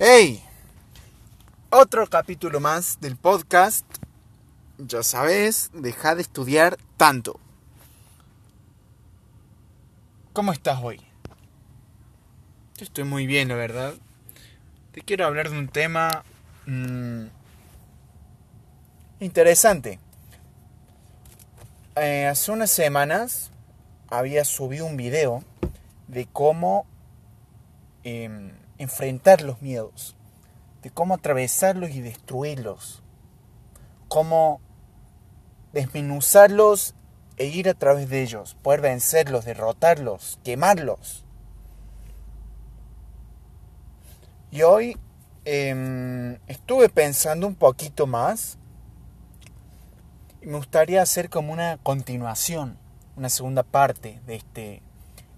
¡Hey! Otro capítulo más del podcast. Ya sabes, deja de estudiar tanto. ¿Cómo estás hoy? Yo estoy muy bien, la verdad. Te quiero hablar de un tema mmm, interesante. Eh, hace unas semanas había subido un video de cómo eh, enfrentar los miedos, de cómo atravesarlos y destruirlos, cómo desmenuzarlos e ir a través de ellos, poder vencerlos, derrotarlos, quemarlos. Y hoy eh, estuve pensando un poquito más y me gustaría hacer como una continuación, una segunda parte de este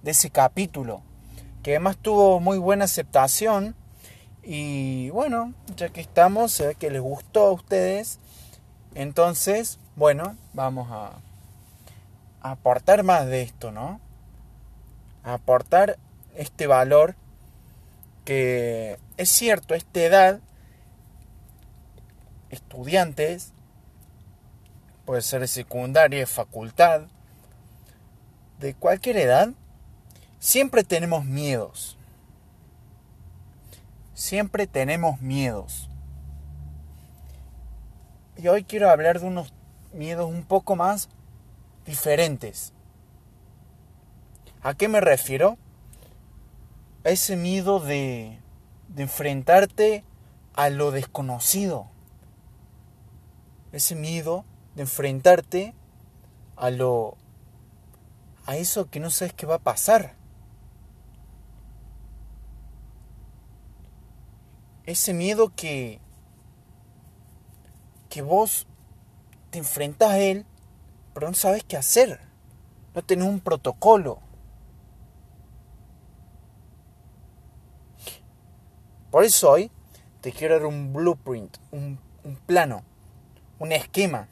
de ese capítulo que además tuvo muy buena aceptación. Y bueno, ya que estamos, se ve que les gustó a ustedes. Entonces, bueno, vamos a, aportar más de esto, ¿no? A aportar este valor que es cierto, a esta edad, estudiantes, puede ser secundaria, facultad, de cualquier edad, Siempre tenemos miedos. Siempre tenemos miedos. Y hoy quiero hablar de unos miedos un poco más diferentes. ¿A qué me refiero? A ese miedo de, de enfrentarte a lo desconocido. Ese miedo de enfrentarte a lo a eso que no sabes qué va a pasar. Ese miedo que, que vos te enfrentas a él, pero no sabes qué hacer. No tenés un protocolo. Por eso hoy te quiero dar un blueprint, un, un plano, un esquema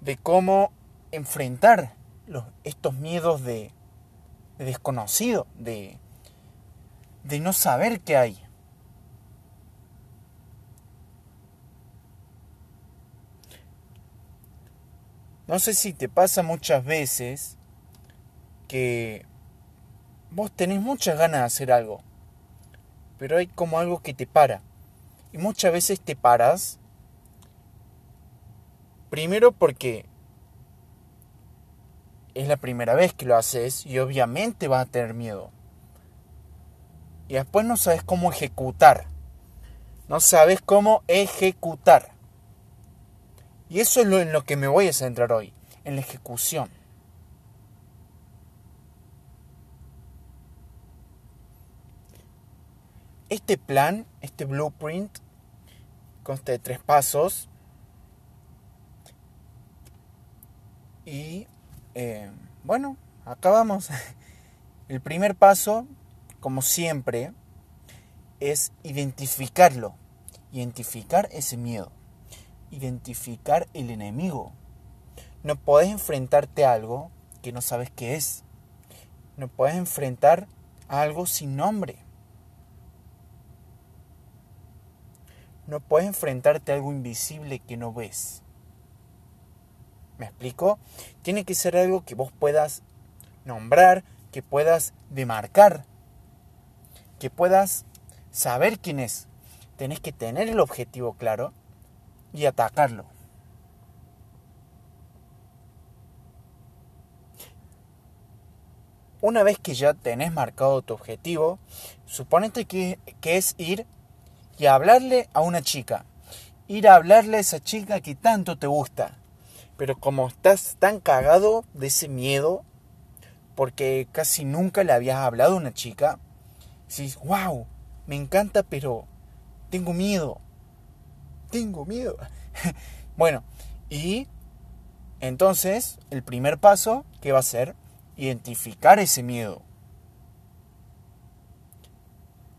de cómo enfrentar estos miedos de desconocido, de, de no saber qué hay. No sé si te pasa muchas veces que vos tenés muchas ganas de hacer algo, pero hay como algo que te para. Y muchas veces te paras, primero porque es la primera vez que lo haces y obviamente vas a tener miedo y después no sabes cómo ejecutar. No sabes cómo ejecutar. Y eso es lo en lo que me voy a centrar hoy, en la ejecución. Este plan, este blueprint, consta de tres pasos. Y eh, bueno, acá vamos. El primer paso como siempre, es identificarlo. Identificar ese miedo. Identificar el enemigo. No puedes enfrentarte a algo que no sabes qué es. No puedes enfrentar a algo sin nombre. No puedes enfrentarte a algo invisible que no ves. ¿Me explico? Tiene que ser algo que vos puedas nombrar, que puedas demarcar que puedas saber quién es. Tenés que tener el objetivo claro y atacarlo. Una vez que ya tenés marcado tu objetivo, suponete que, que es ir y hablarle a una chica. Ir a hablarle a esa chica que tanto te gusta. Pero como estás tan cagado de ese miedo, porque casi nunca le habías hablado a una chica, Dices, wow, me encanta, pero tengo miedo. Tengo miedo. bueno, y entonces el primer paso, ¿qué va a ser? Identificar ese miedo.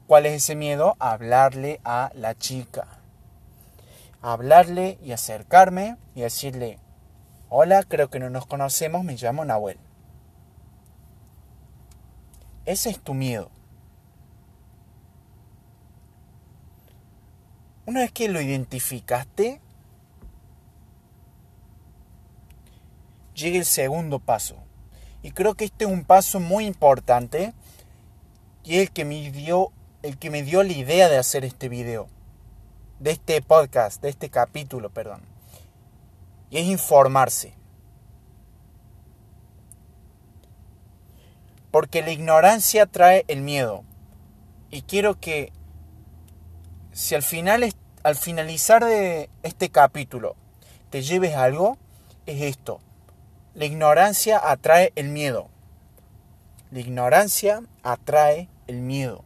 ¿Cuál es ese miedo? Hablarle a la chica. Hablarle y acercarme y decirle, hola, creo que no nos conocemos, me llamo Nahuel. Ese es tu miedo. Una vez que lo identificaste, llega el segundo paso. Y creo que este es un paso muy importante y el que me dio, el que me dio la idea de hacer este video, de este podcast, de este capítulo, perdón. Y es informarse. Porque la ignorancia trae el miedo. Y quiero que si al final al finalizar de este capítulo te lleves algo, es esto. La ignorancia atrae el miedo. La ignorancia atrae el miedo.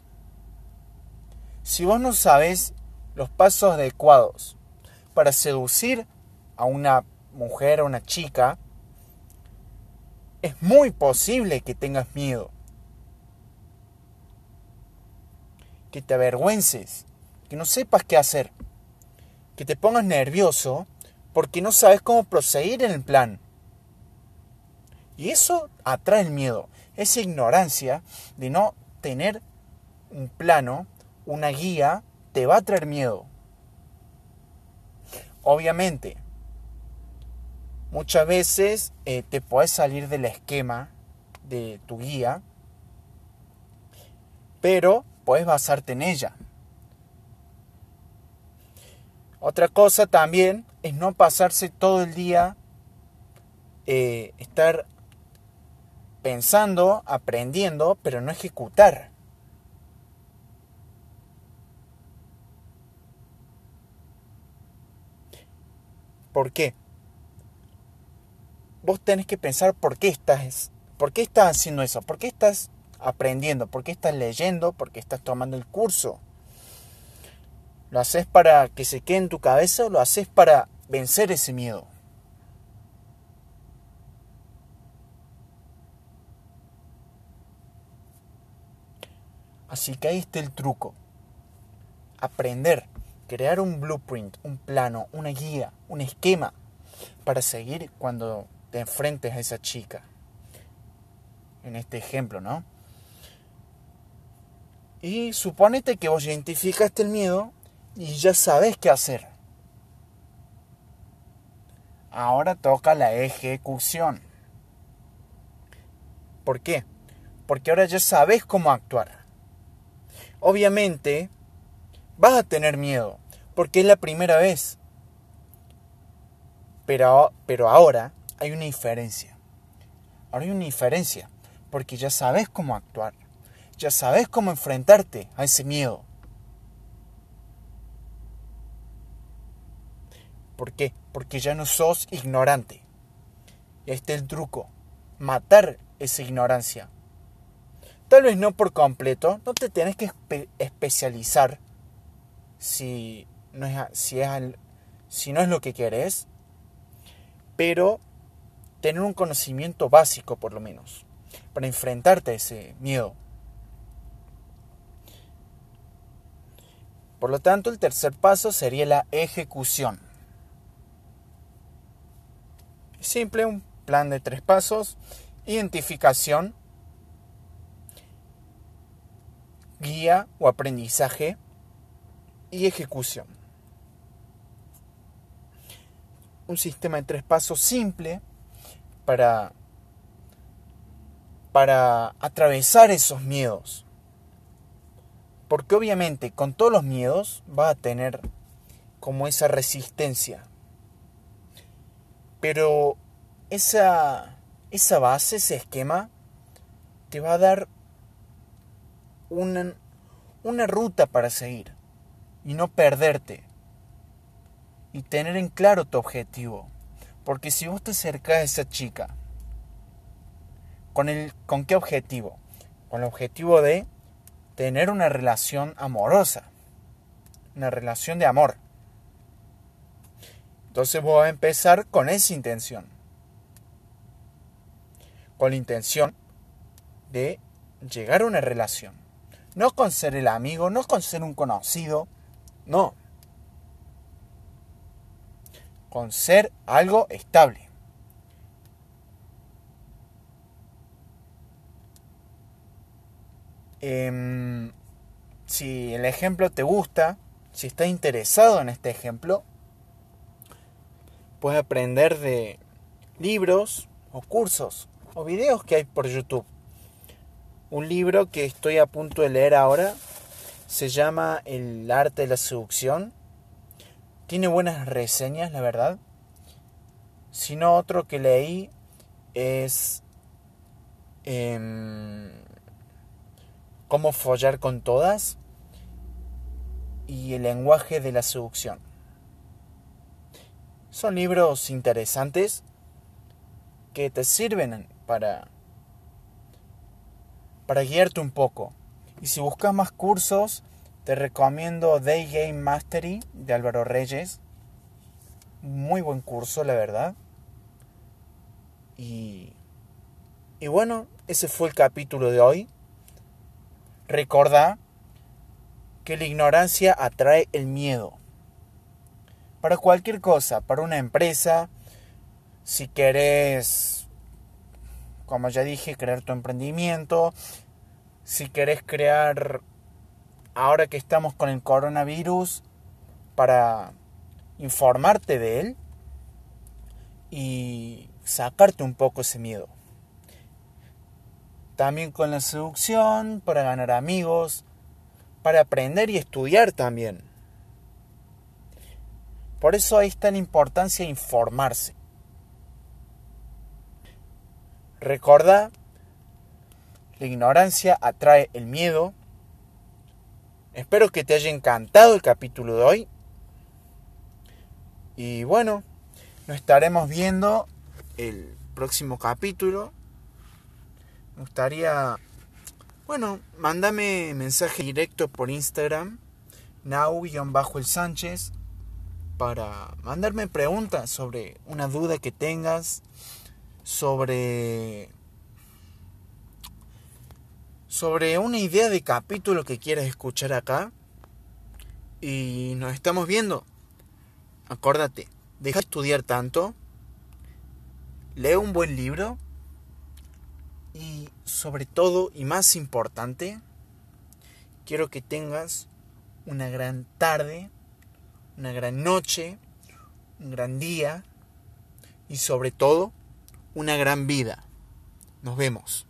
Si vos no sabes los pasos adecuados para seducir a una mujer, a una chica, es muy posible que tengas miedo. Que te avergüences, que no sepas qué hacer, que te pongas nervioso porque no sabes cómo proseguir en el plan. Y eso atrae el miedo, esa ignorancia de no tener un plano, una guía, te va a traer miedo. Obviamente, muchas veces eh, te puedes salir del esquema de tu guía, pero puedes basarte en ella. Otra cosa también es no pasarse todo el día, eh, estar pensando, aprendiendo, pero no ejecutar. ¿Por qué? Vos tenés que pensar por qué estás, por qué estás haciendo eso, por qué estás aprendiendo, por qué estás leyendo, por qué estás tomando el curso. ¿Lo haces para que se quede en tu cabeza o lo haces para vencer ese miedo? Así que ahí está el truco. Aprender, crear un blueprint, un plano, una guía, un esquema para seguir cuando te enfrentes a esa chica. En este ejemplo, ¿no? Y suponete que vos identificaste el miedo y ya sabes qué hacer. Ahora toca la ejecución. ¿Por qué? Porque ahora ya sabes cómo actuar. Obviamente, vas a tener miedo, porque es la primera vez. Pero, pero ahora hay una diferencia. Ahora hay una diferencia, porque ya sabes cómo actuar, ya sabes cómo enfrentarte a ese miedo. ¿Por qué? Porque ya no sos ignorante. Y este es el truco, matar esa ignorancia. Tal vez no por completo, no te tienes que especializar si no es, si, es si no es lo que quieres, pero tener un conocimiento básico por lo menos, para enfrentarte a ese miedo. Por lo tanto, el tercer paso sería la ejecución. Simple, un plan de tres pasos, identificación, guía o aprendizaje y ejecución. Un sistema de tres pasos simple para, para atravesar esos miedos. Porque obviamente con todos los miedos va a tener como esa resistencia. Pero esa, esa base, ese esquema, te va a dar una, una ruta para seguir y no perderte y tener en claro tu objetivo. Porque si vos te acercas a esa chica, ¿con, el, ¿con qué objetivo? Con el objetivo de tener una relación amorosa, una relación de amor. Entonces vas a empezar con esa intención. Con la intención de llegar a una relación. No con ser el amigo, no con ser un conocido, no. Con ser algo estable. Em, si el ejemplo te gusta, si estás interesado en este ejemplo, puedes aprender de libros o cursos o videos que hay por YouTube. Un libro que estoy a punto de leer ahora se llama El arte de la seducción. Tiene buenas reseñas, la verdad. Si no, otro que leí es em, Cómo follar con todas y El lenguaje de la seducción. Son libros interesantes que te sirven para para guiarte un poco. Y si buscas más cursos, te recomiendo Day Game Mastery de Álvaro Reyes. Muy buen curso, la verdad. Y, y bueno, ese fue el capítulo de hoy. Recordá que la ignorancia atrae el miedo. Para cualquier cosa, para una empresa, si querés como ya dije, crear tu emprendimiento. Si querés crear, ahora que estamos con el coronavirus, para informarte de él y sacarte un poco ese miedo. También con la seducción, para ganar amigos, para aprender y estudiar también. Por eso es tan importancia informarse. Recuerda, la ignorancia atrae el miedo. Espero que te haya encantado el capítulo de hoy. Y bueno, nos estaremos viendo el próximo capítulo. Me gustaría, bueno, mándame mensaje directo por Instagram, now-el Sánchez, para mandarme preguntas sobre una duda que tengas sobre sobre una idea de capítulo que quieras escuchar acá y nos estamos viendo. Acuérdate, deja de estudiar tanto, lee un buen libro y sobre todo y más importante, quiero que tengas una gran tarde, una gran noche, un gran día y sobre todo una gran vida. Nos vemos.